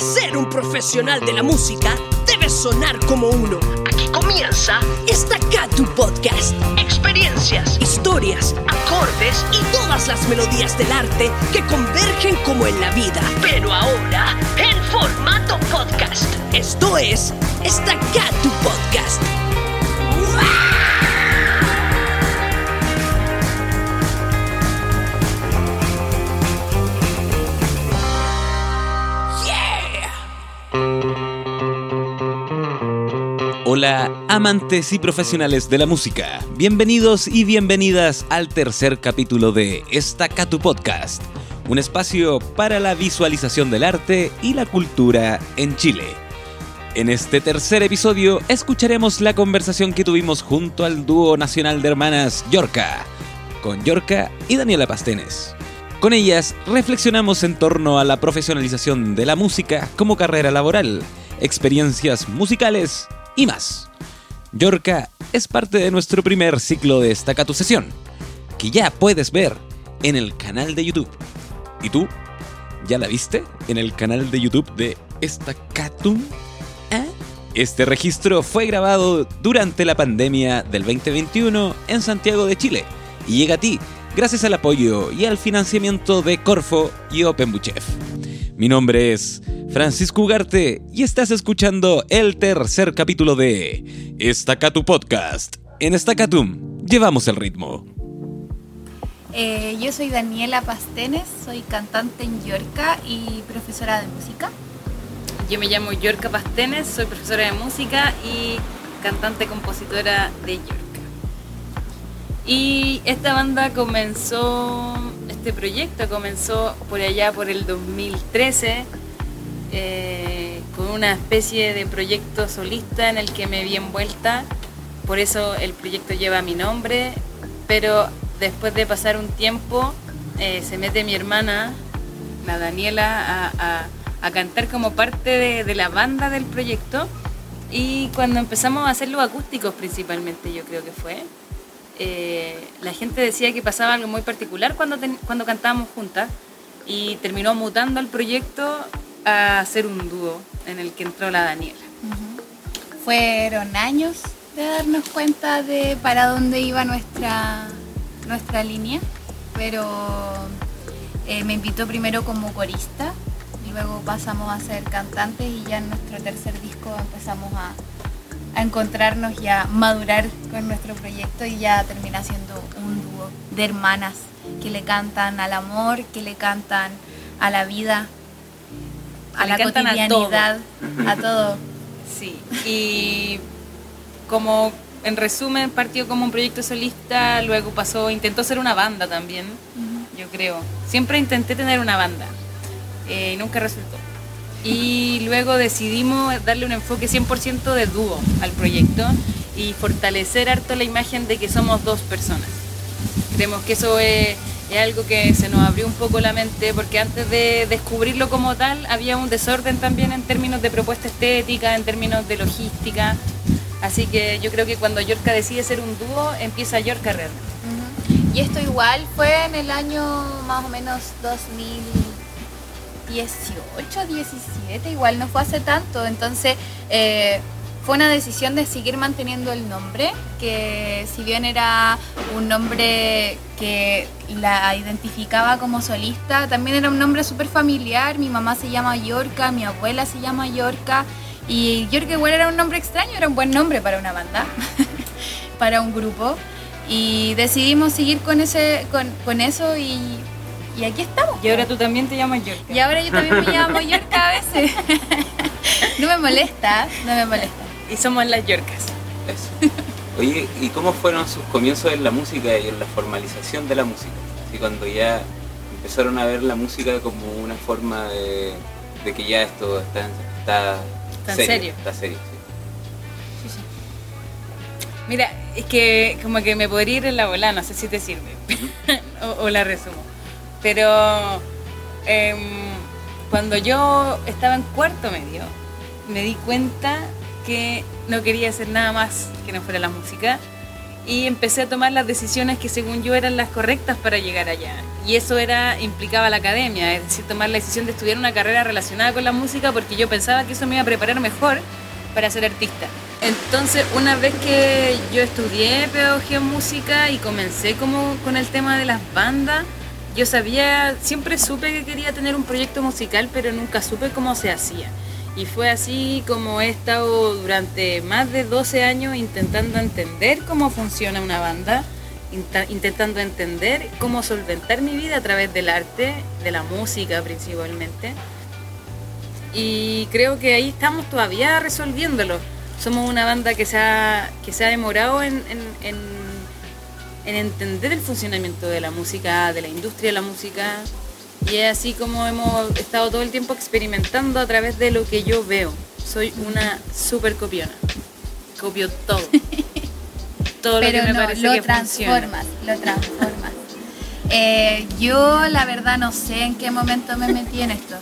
ser un profesional de la música, debes sonar como uno. Aquí comienza Estacatu Podcast. Experiencias, historias, acordes y todas las melodías del arte que convergen como en la vida. Pero ahora en formato podcast. Esto es Estacatu Podcast. Hola, amantes y profesionales de la música. Bienvenidos y bienvenidas al tercer capítulo de Estacatu Podcast, un espacio para la visualización del arte y la cultura en Chile. En este tercer episodio escucharemos la conversación que tuvimos junto al dúo nacional de hermanas Yorka, con Yorka y Daniela Pastenes. Con ellas reflexionamos en torno a la profesionalización de la música como carrera laboral, experiencias musicales y más. Yorka es parte de nuestro primer ciclo de Staccato Sesión, que ya puedes ver en el canal de YouTube. ¿Y tú? ¿Ya la viste en el canal de YouTube de Staccatum? ¿Eh? Este registro fue grabado durante la pandemia del 2021 en Santiago de Chile y llega a ti gracias al apoyo y al financiamiento de Corfo y OpenBuchef. Mi nombre es Francisco Ugarte y estás escuchando el tercer capítulo de Estacatu Podcast. En Estacatum llevamos el ritmo. Eh, yo soy Daniela Pastenes, soy cantante en Yorca y profesora de música. Yo me llamo Yorca Pastenes, soy profesora de música y cantante compositora de Yorca. Y esta banda comenzó, este proyecto comenzó por allá por el 2013 eh, con una especie de proyecto solista en el que me vi envuelta. Por eso el proyecto lleva mi nombre, pero después de pasar un tiempo eh, se mete mi hermana, la Daniela, a, cantar como parte de, la banda del proyecto. Y cuando empezamos a hacerlo acústicos principalmente, yo creo que fue, eh, la gente decía que pasaba algo muy particular cuando, cuando cantábamos juntas y terminó mutando el proyecto a hacer un dúo en el que entró la Daniela. Fueron años de darnos cuenta de para dónde iba nuestra, nuestra línea, pero eh, me invitó primero como corista y luego pasamos a ser cantantes y ya en nuestro tercer disco empezamos a, a encontrarnos y a madurar con nuestro proyecto y ya termina siendo un dúo de hermanas que le cantan al amor, que le cantan a la vida, a la cotidianidad, a todo. a todo. Sí, y como en resumen partió como un proyecto solista, luego pasó, intentó ser una banda también, uh -huh. yo creo. Siempre intenté tener una banda, eh, nunca resultó. Y luego decidimos darle un enfoque 100% de dúo al proyecto y fortalecer harto la imagen de que somos dos personas. Creemos que eso es, es, algo que se nos abrió un poco la mente porque antes de descubrirlo como tal había un desorden también en términos de propuesta estética, en términos de logística. Así que yo creo que cuando Yorka decide ser un dúo, empieza Yorka realmente. Uh. Y esto igual fue en el año más o menos 2000. 18, 17, igual no fue hace tanto, entonces eh, fue una decisión de seguir manteniendo el nombre, que si bien era un nombre que la identificaba como solista, también era un nombre súper familiar, mi mamá se llama Yorka, mi abuela se llama Yorka, y Yorka igual era un nombre extraño, era un buen nombre para una banda, para un grupo, y decidimos seguir con, ese, con, con eso y y aquí estamos. Y ahora tú también te llamas Yorka. Y ahora yo también me llamo Yorka a veces. no me molesta, no me molesta. Y somos las Yorkas. Eso. Oye, ¿y cómo fueron sus comienzos en la música y en la formalización de la música? Así cuando ya empezaron a ver la música como una forma de, de que ya esto está, está, ¿Está serio, serio. Está serio, sí. Sí, sí. Mira, es que como que me podría ir en la bola, no sé si te sirve. o, o la resumo pero eh, cuando yo estaba en cuarto medio me di cuenta que no quería hacer nada más que no fuera la música y empecé a tomar las decisiones que según yo eran las correctas para llegar allá y eso era implicaba la academia, es decir, tomar la decisión de estudiar una carrera relacionada con la música porque yo pensaba que eso me iba a preparar mejor para ser artista. Entonces, una vez que yo estudié pedagogía en música y comencé como con el tema de las bandas, yo sabía, siempre supe que quería tener un proyecto musical, pero nunca supe cómo se hacía. Y fue así como he estado durante más de 12 años intentando entender cómo funciona una banda, intentando entender cómo solventar mi vida a través del arte, de la música principalmente. Y creo que ahí estamos todavía resolviéndolo. Somos una banda que se ha, que se ha demorado en, en, en entender el funcionamiento de la música, de la industria de la música, y es así como hemos estado todo el tiempo experimentando a través de lo que yo veo. Soy una super copiona. Copio todo. todo lo que me parece lo transformas, Lo transformas. Eh, yo la verdad no sé en qué momento me metí en esto.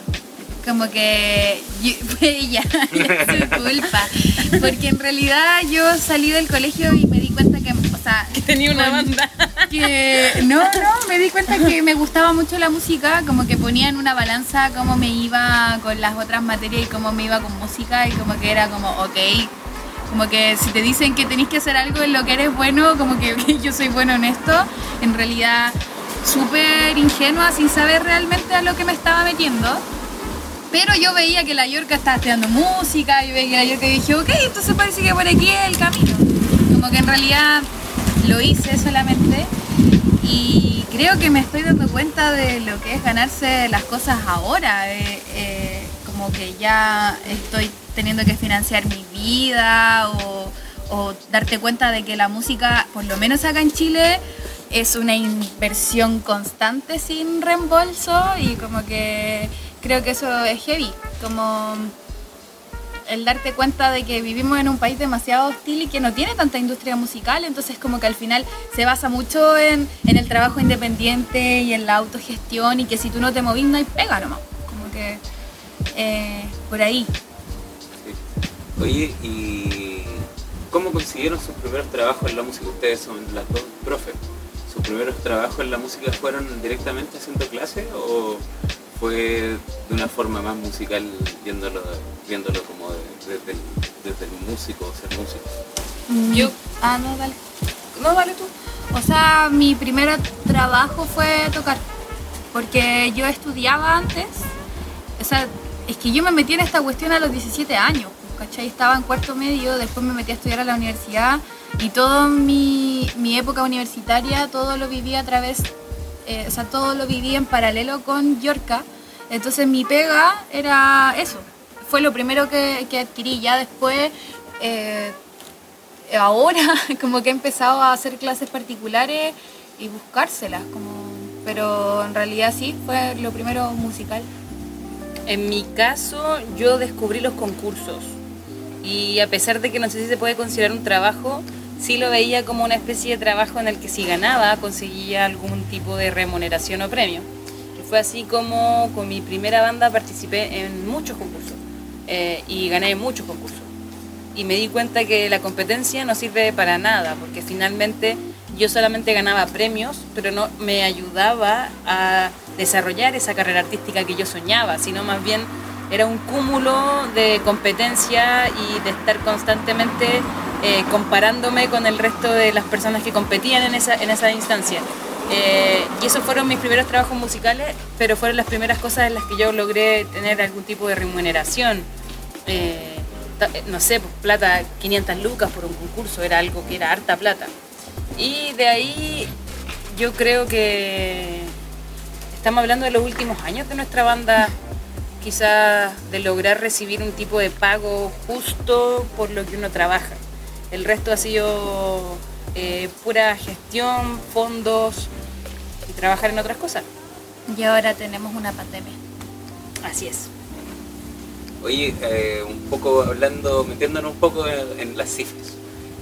Como que fue ella, su culpa. Porque en realidad yo salí del colegio y me di cuenta que, o sea, que tenía una banda que no, no, me di cuenta que me gustaba mucho la música, como que ponía en una balanza cómo me iba con las otras materias y cómo me iba con música y como que era como, ok, como que si te dicen que tenés que hacer algo en lo que eres bueno, como que yo soy bueno en esto, en realidad súper ingenua sin saber realmente a lo que me estaba metiendo. Pero yo veía que la Yorka estaba estudiando música, y veía que la Yorka y dije, ok, entonces parece que por aquí es el camino. Como que en realidad lo hice solamente y creo que me estoy dando cuenta de lo que es ganarse las cosas ahora. Eh, eh, como que ya estoy teniendo que financiar mi vida o, darte cuenta de que la música, por lo menos acá en Chile, es una inversión constante sin reembolso y como que creo que eso es heavy. Como el darte cuenta de que vivimos en un país demasiado hostil y que no tiene tanta industria musical, entonces como que al final se basa mucho en, el trabajo independiente y en la autogestión y que si tú no te movís no hay pega nomás, como que eh, por ahí. Oye, ¿y cómo consiguieron sus primeros trabajos en la música? Ustedes son las dos profes. ¿Sus primeros trabajos en la música fueron directamente haciendo clases o fue de una forma más musical viéndolo, viéndolo como desde, el, músico, ser músico? Mm, yo, ah, no, dale. No, dale tú. O sea, mi primer trabajo fue tocar, porque yo estudiaba antes, o sea, es que yo me metí en esta cuestión a los 17 años, ¿cachai? Estaba en cuarto medio, después me metí a estudiar a la universidad y toda mi, mi época universitaria, todo lo viví a través eh, o sea, todo lo viví en paralelo con Yorka. Entonces mi pega era eso. Fue lo primero que, adquirí. Ya después, eh, ahora, como que he empezado a hacer clases particulares y buscárselas. Como, pero en realidad sí, fue lo primero musical. En mi caso, yo descubrí los concursos. Y a pesar de que no sé si se puede considerar un trabajo, sí lo veía como una especie de trabajo en el que si ganaba conseguía algún tipo de remuneración o premio. Y fue así como con mi primera banda participé en muchos concursos eh, y gané muchos concursos. Y me di cuenta que la competencia no sirve para nada, porque finalmente yo solamente ganaba premios, pero no me ayudaba a desarrollar esa carrera artística que yo soñaba, sino más bien era un cúmulo de competencia y de estar constantemente eh, comparándome con el resto de las personas que competían en esa, en esa instancia. Eh, y esos fueron mis primeros trabajos musicales, pero fueron las primeras cosas en las que yo logré tener algún tipo de remuneración. Eh, no sé, pues plata, 500 lucas por un concurso, era algo que era harta plata. Y de ahí yo creo que estamos hablando de los últimos años de nuestra banda quizás de lograr recibir un tipo de pago justo por lo que uno trabaja. El resto ha sido eh, pura gestión, fondos y trabajar en otras cosas. Y ahora tenemos una pandemia. Así es. Oye, eh, un poco hablando, metiéndonos un poco en, las cifras.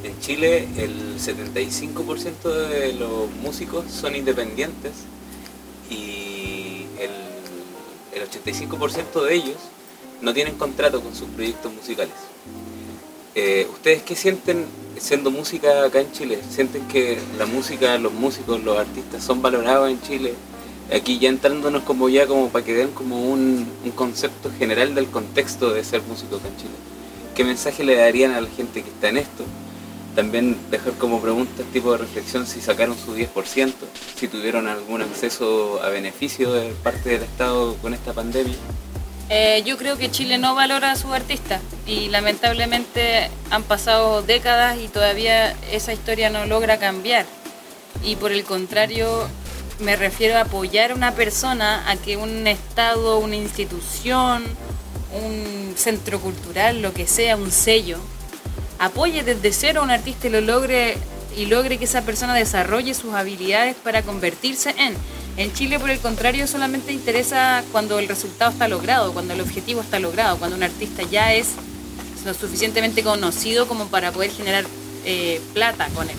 En Chile el 75% de los músicos son independientes y el, el 85% de ellos no tienen contrato con sus proyectos musicales. Eh, ¿Ustedes qué sienten siendo música acá en Chile? ¿Sienten que la música, los músicos, los artistas son valorados en Chile? aquí ya entrándonos como ya como para que den como un, un concepto general del contexto de ser músico acá en Chile. ¿Qué mensaje le darían a la gente que está en esto? También dejar como pregunta tipo de reflexión si sacaron su 10%, si tuvieron algún acceso a beneficio de parte del Estado con esta pandemia. Eh, yo creo que Chile no valora a sus artistas y lamentablemente han pasado décadas y todavía esa historia no logra cambiar. Y por el contrario, me refiero a apoyar a una persona a que un Estado, una institución, un centro cultural, lo que sea, un sello, apoye desde cero a un artista y lo logre y logre que esa persona desarrolle sus habilidades para convertirse en. En Chile, por el contrario, solamente interesa cuando el resultado está logrado, cuando el objetivo está logrado, cuando un artista ya es lo suficientemente conocido como para poder generar eh, plata con él.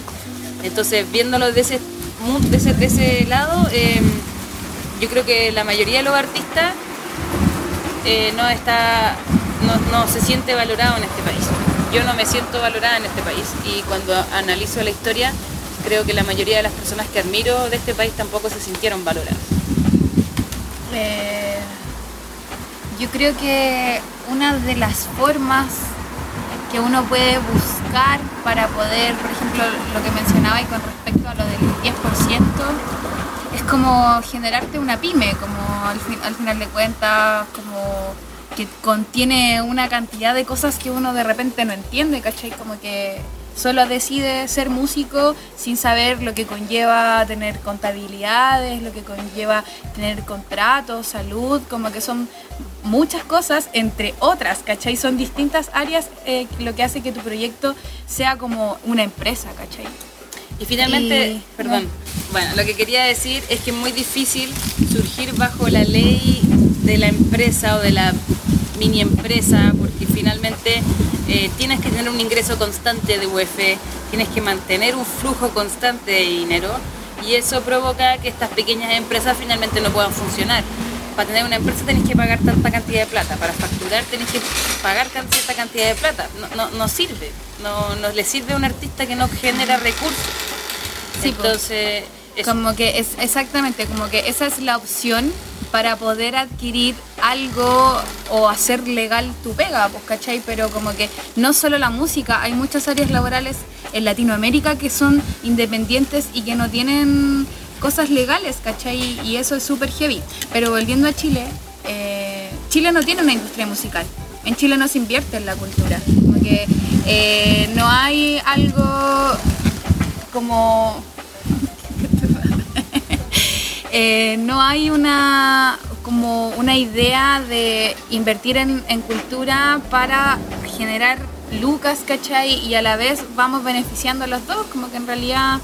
Entonces, viéndolo de ese, lado, eh, yo creo que la mayoría de los artistas eh, no está no se siente valorado en este país. Yo no me siento valorada en este país y cuando analizo la historia creo que la mayoría de las personas que admiro de este país tampoco se sintieron valoradas. Eh, yo creo que una de las formas que uno puede buscar para poder, por ejemplo, lo que mencionaba y con respecto a lo del 10%, es como generarte una pyme, como al, fin- al final de cuentas, como que contiene una cantidad de cosas que uno de repente no entiende, ¿cachai? Como que solo decide ser músico sin saber lo que conlleva tener contabilidades, lo que conlleva tener contratos, salud, como que son muchas cosas, entre otras, ¿cachai? Son distintas áreas eh, lo que hace que tu proyecto sea como una empresa, ¿cachai? Y finalmente, Y- perdón, bueno, lo que quería decir es que es muy difícil surgir bajo la ley de la empresa o de la mini empresa, porque finalmente eh, tienes que tener un ingreso constante de UF, tienes que mantener un flujo constante de dinero y eso provoca que estas pequeñas empresas finalmente no puedan funcionar. Para tener una empresa tenés que pagar tanta cantidad de plata, para facturar tenés que pagar cierta cantidad de plata. No, no, no sirve, no, no le sirve a un artista que no genera recursos. Sí. Entonces, eso. Como que es exactamente, como que esa es la opción para poder adquirir algo o hacer legal tu pega, pues, ¿cachai? Pero como que no solo la música, hay muchas áreas laborales en Latinoamérica que son independientes y que no tienen cosas legales, ¿cachai? Y eso es súper heavy. Pero volviendo a Chile, eh, Chile no tiene una industria musical. En Chile no se invierte en la cultura. Como que eh, no hay algo como eh, no hay una como una idea de invertir en, cultura para generar lucas, ¿cachai? Y a la vez vamos beneficiando a los dos, como que en realidad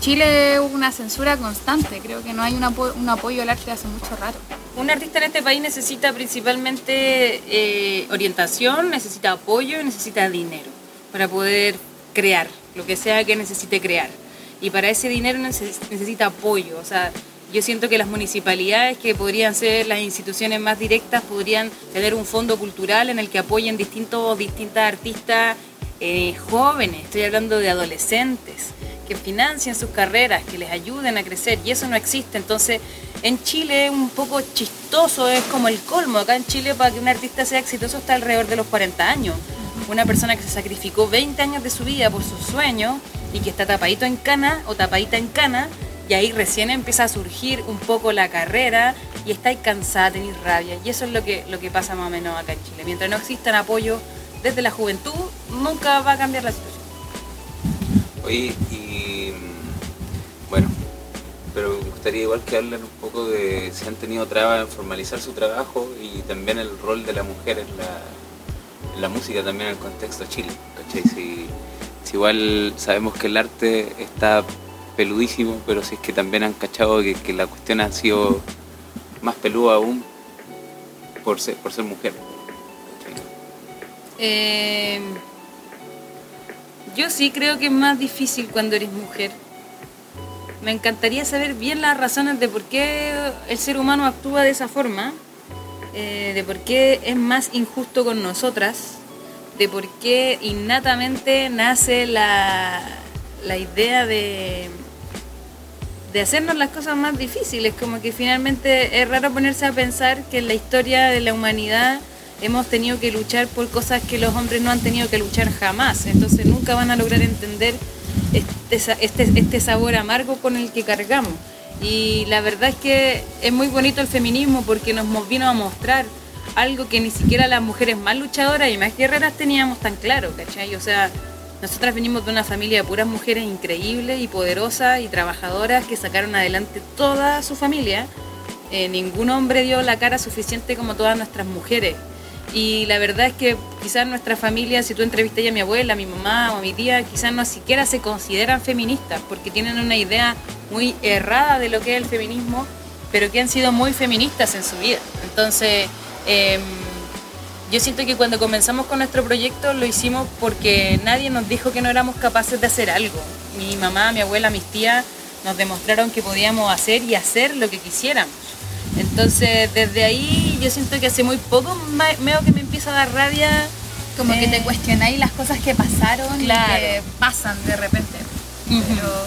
Chile es una censura constante, creo que no hay un, apo- un apoyo al arte hace mucho rato. Un artista en este país necesita principalmente eh, orientación, necesita apoyo necesita dinero para poder crear lo que sea que necesite crear. Y para ese dinero neces- necesita apoyo. O sea, yo siento que las municipalidades, que podrían ser las instituciones más directas, podrían tener un fondo cultural en el que apoyen distintos, distintas artistas eh, jóvenes, estoy hablando de adolescentes, que financien sus carreras, que les ayuden a crecer, y eso no existe. Entonces, en Chile es un poco chistoso, es como el colmo. Acá en Chile, para que un artista sea exitoso, está alrededor de los 40 años. Una persona que se sacrificó 20 años de su vida por sus sueños y que está tapadito en cana o tapadita en cana, y ahí recién empieza a surgir un poco la carrera y está ahí cansada, tenéis rabia. Y eso es lo que, lo que pasa más o menos acá en Chile. Mientras no existan apoyo desde la juventud, nunca va a cambiar la situación. Oye, y bueno, pero me gustaría igual que hablen un poco de si han tenido trabas en formalizar su trabajo y también el rol de la mujer en la, música, también en el contexto Chile, ¿cachai? Si igual sabemos que el arte está peludísimo, pero si es que también han cachado que, la cuestión ha sido más peluda aún por ser, mujer. Eh, yo sí creo que es más difícil cuando eres mujer. Me encantaría saber bien las razones de por qué el ser humano actúa de esa forma, eh, de por qué es más injusto con nosotras, de por qué innatamente nace la, la idea de, de hacernos las cosas más difíciles, como que finalmente es raro ponerse a pensar que en la historia de la humanidad hemos tenido que luchar por cosas que los hombres no han tenido que luchar jamás, entonces nunca van a lograr entender este, este, este sabor amargo con el que cargamos. Y la verdad es que es muy bonito el feminismo porque nos vino a mostrar algo que ni siquiera las mujeres más luchadoras y más guerreras teníamos tan claro, ¿cachai? O sea, nosotras venimos de una familia de puras mujeres increíbles y poderosas y trabajadoras que sacaron adelante toda su familia. Eh, ningún hombre dio la cara suficiente como todas nuestras mujeres. Y la verdad es que quizás nuestra familia, si tú entrevistas a mi abuela, a mi mamá o a mi tía, quizás no siquiera se consideran feministas porque tienen una idea muy errada de lo que es el feminismo, pero que han sido muy feministas en su vida. Entonces, em, yo siento que cuando comenzamos con nuestro proyecto lo hicimos porque nadie nos dijo que no éramos capaces de hacer algo. Mi mamá, mi abuela, mis tías nos demostraron que podíamos hacer y hacer lo que quisiéramos. Entonces, desde ahí yo siento que hace muy poco veo que me empieza a dar rabia. Como que te eh, cuestionáis las cosas que pasaron y que pasan de repente. Pero,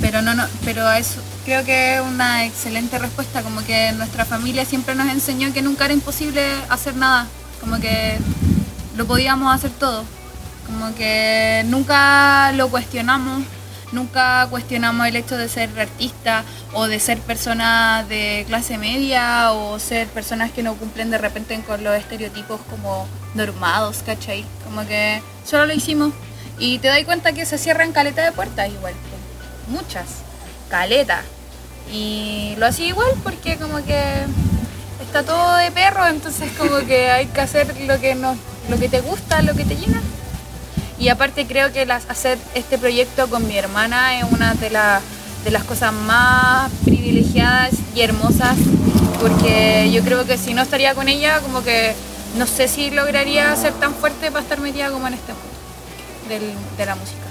pero no, no, pero eso creo que es una excelente respuesta, como que nuestra familia siempre nos enseñó que nunca era imposible hacer nada, como que lo podíamos hacer todo, como que nunca lo cuestionamos Nunca cuestionamos el hecho de ser artista o de ser personas de clase media o ser personas que no cumplen de repente con los estereotipos como normados, ¿cachai? Como que solo lo hicimos. Y te das cuenta que se cierran caletas de puertas igual, muchas, caletas. Y lo hacía igual porque como que está todo de perro, entonces como que hay que hacer lo que, nos, lo que te gusta, lo que te llena. Y aparte creo que hacer este proyecto con mi hermana es una de, de las cosas más privilegiadas y hermosas, porque yo creo que si no estaría con ella, como que no sé si lograría ser tan fuerte para estar metida como en este mundo de la música.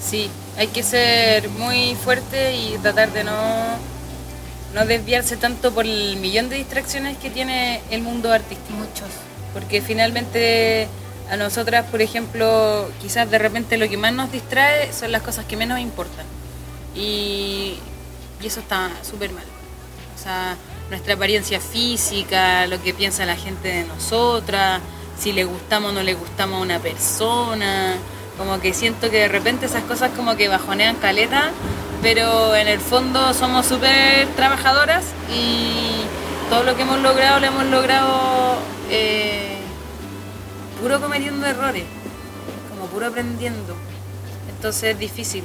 Sí, hay que ser muy fuerte y tratar de no, no desviarse tanto por el millón de distracciones que tiene el mundo artístico. Muchos. Porque finalmente a nosotras, por ejemplo, quizás de repente lo que más nos distrae son las cosas que menos importan. Y, eso está súper mal. O sea, nuestra apariencia física, lo que piensa la gente de nosotras, si le gustamos o no le gustamos a una persona. Como que siento que de repente esas cosas como que bajonean caleta, pero en el fondo somos súper trabajadoras y todo lo que hemos logrado lo hemos logrado eh, puro cometiendo errores, como puro aprendiendo. Entonces es difícil.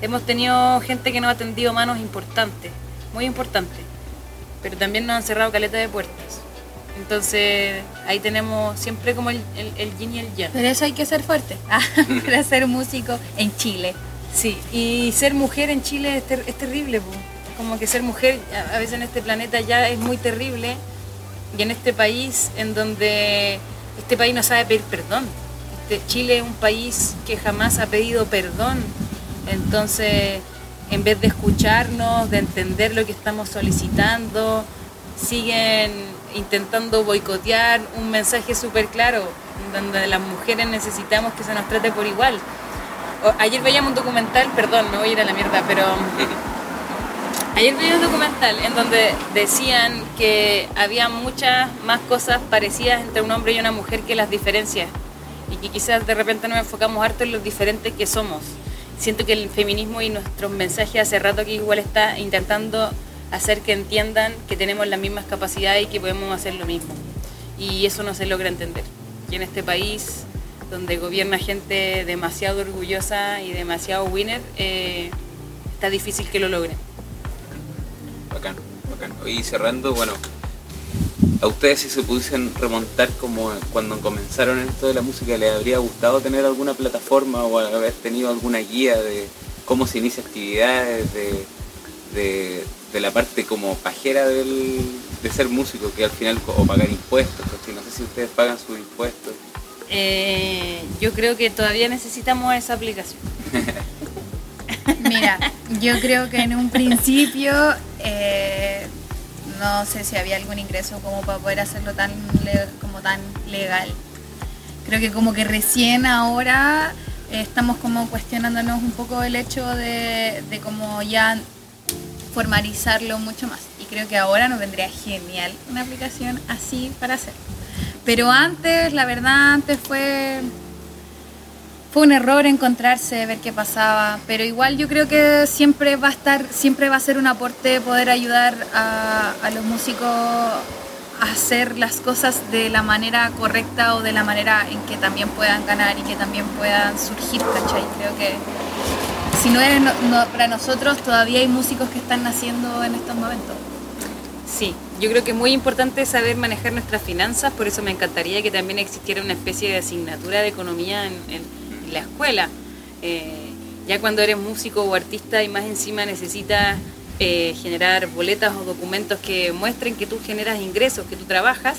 Hemos tenido gente que nos ha atendido manos importantes, muy importantes, pero también nos han cerrado caleta de puertas. Entonces ahí tenemos siempre como el, el, yin y el yang. Pero eso hay que ser fuerte para ser músico en Chile. Sí, y ser mujer en Chile es, es terrible, como que ser mujer a veces en este planeta ya es muy terrible y en este país en donde este país no sabe pedir perdón. Este, Chile es un país que jamás ha pedido perdón. Entonces, en vez de escucharnos, de entender lo que estamos solicitando, siguen intentando boicotear un mensaje súper claro, donde las mujeres necesitamos que se nos trate por igual. Ayer veíamos un documental, perdón, me voy a ir a la mierda, pero Ayer vi un documental en donde decían que había muchas más cosas parecidas entre un hombre y una mujer que las diferencias y que quizás de repente nos enfocamos harto en los diferentes que somos. Siento que el feminismo y nuestros mensajes hace rato que igual está intentando hacer que entiendan que tenemos las mismas capacidades y que podemos hacer lo mismo. Y eso no se logra entender. Y en este país donde gobierna gente demasiado orgullosa y demasiado winner, eh, está difícil que lo logren. Y cerrando, bueno, a ustedes si se pudiesen remontar como cuando comenzaron en esto de la música, ¿les habría gustado tener alguna plataforma o haber tenido alguna guía de cómo se inicia actividades, de, la parte como pajera del, de ser músico, que al final, o pagar impuestos, no sé si ustedes pagan sus impuestos. Eh, yo creo que todavía necesitamos esa aplicación. Mira, yo creo que en un principio eh, no sé si había algún ingreso como para poder hacerlo tan como tan legal. Creo que como que recién ahora estamos como cuestionándonos un poco el hecho de, de como ya formalizarlo mucho más. Y creo que ahora nos vendría genial una aplicación así para hacer. Pero antes, la verdad, antes fue fue un error encontrarse, ver qué pasaba, pero igual yo creo que siempre va a estar, siempre va a ser un aporte poder ayudar a, los músicos a hacer las cosas de la manera correcta o de la manera en que también puedan ganar y que también puedan surgir, ¿cachai? Creo que si no es no- para nosotros, todavía hay músicos que están naciendo en estos momentos. Sí, yo creo que es muy importante saber manejar nuestras finanzas, por eso me encantaría que también existiera una especie de asignatura de economía en, la escuela. Eh, ya cuando eres músico o artista y más encima necesitas eh, generar boletas o documentos que muestren que tú generas ingresos, que tú trabajas,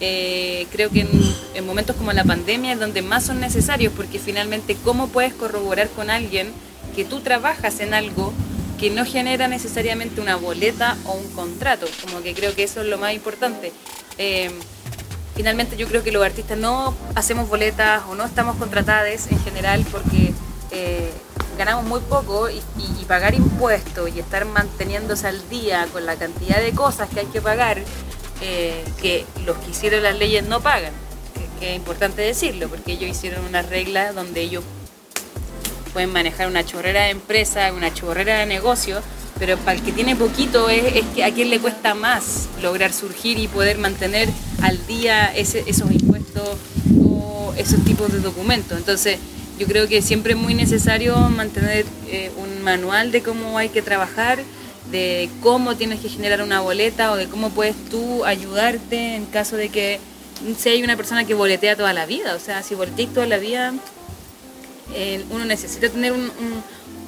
eh, creo que en momentos como la pandemia es donde más son necesarios, porque finalmente cómo puedes corroborar con alguien que tú trabajas en algo que no genera necesariamente una boleta o un contrato, como que creo que eso es lo más importante. Eh, finalmente yo creo que los artistas no hacemos boletas o no estamos contratadas en general porque eh, ganamos muy poco y, pagar impuestos y estar manteniéndose al día con la cantidad de cosas que hay que pagar eh, que los que hicieron las leyes no pagan, que es importante decirlo, porque ellos hicieron unas reglas donde ellos pueden manejar una chorrera de empresa, una chorrera de negocio, pero para el que tiene poquito es, que a quién le cuesta más lograr surgir y poder mantener al día esos impuestos o esos tipos de documentos. Entonces, yo creo que siempre es muy necesario mantener eh, un manual de cómo hay que trabajar, de cómo tienes que generar una boleta o de cómo puedes tú ayudarte en caso de que si hay una persona que boletea toda la vida. O sea, si boleteas toda la vida, eh, uno necesita tener un- un-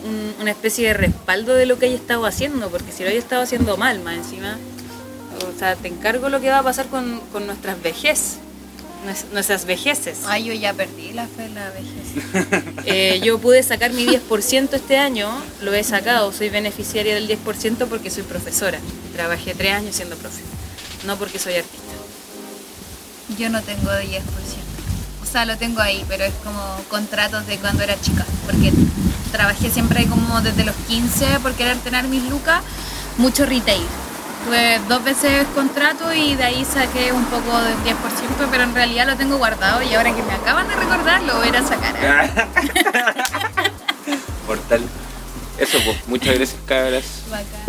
un- una especie de respaldo de lo que haya estado haciendo, porque si lo haya estado haciendo mal más encima, o sea, te encargo lo que va a pasar con, con nuestras vejez, nues- nuestras vejeces. Ay, yo ya perdí la fe en la vejez. Eh, yo pude sacar mi 10% este año, lo he sacado, soy beneficiaria del 10% porque soy profesora. Trabajé tres años siendo profe, no porque soy artista. Yo no tengo 10%. O sea, lo tengo ahí, pero es como contratos de cuando era chica. Porque trabajé siempre como desde los 15 por querer tener mis lucas, mucho retail. Tuve dos veces contrato y de ahí saqué un poco del 10%, pero en realidad lo tengo guardado y ahora que me acaban de recordar lo voy a sacar. Portal. Eso, pues, muchas gracias, cabras. Bacán.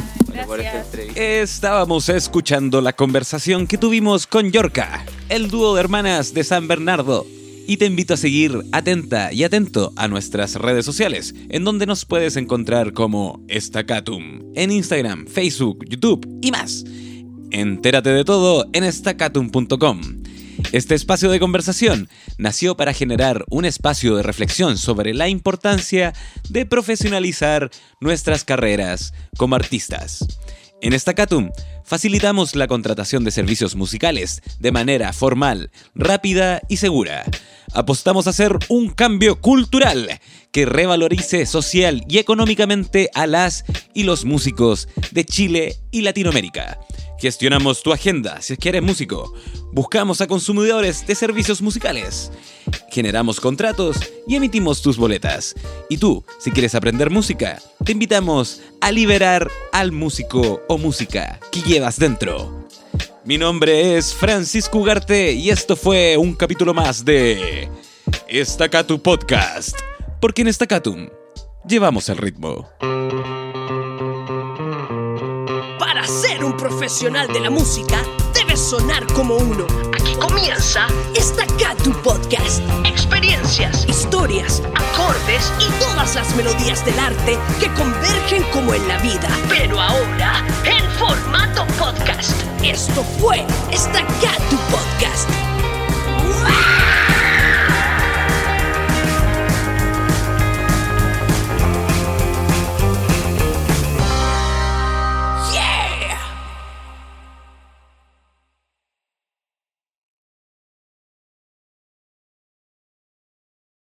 Estábamos escuchando la conversación que tuvimos con Yorka, el dúo de hermanas de San Bernardo. Y te invito a seguir atenta y atento a nuestras redes sociales, en donde nos puedes encontrar como Estacatum, en Instagram, Facebook, YouTube y más. Entérate de todo en estacatum.com. Este espacio de conversación nació para generar un espacio de reflexión sobre la importancia de profesionalizar nuestras carreras como artistas. En Estacatum facilitamos la contratación de servicios musicales de manera formal, rápida y segura. Apostamos a hacer un cambio cultural que revalorice social y económicamente a las y los músicos de Chile y Latinoamérica. Gestionamos tu agenda si es que eres músico. Buscamos a consumidores de servicios musicales. Generamos contratos y emitimos tus boletas. Y tú, si quieres aprender música, te invitamos a liberar al músico o música que llevas dentro. Mi nombre es Francisco Ugarte y esto fue un capítulo más de Estacatu Podcast. Porque en Estacatum llevamos el ritmo. Para ser un profesional de la música, debes sonar como uno. Aquí comienza Staccato Podcast. Experiencias, historias, acordes y todas las melodías del arte que convergen como en la vida. Pero ahora, en formato podcast. Esto fue Staccato Podcast.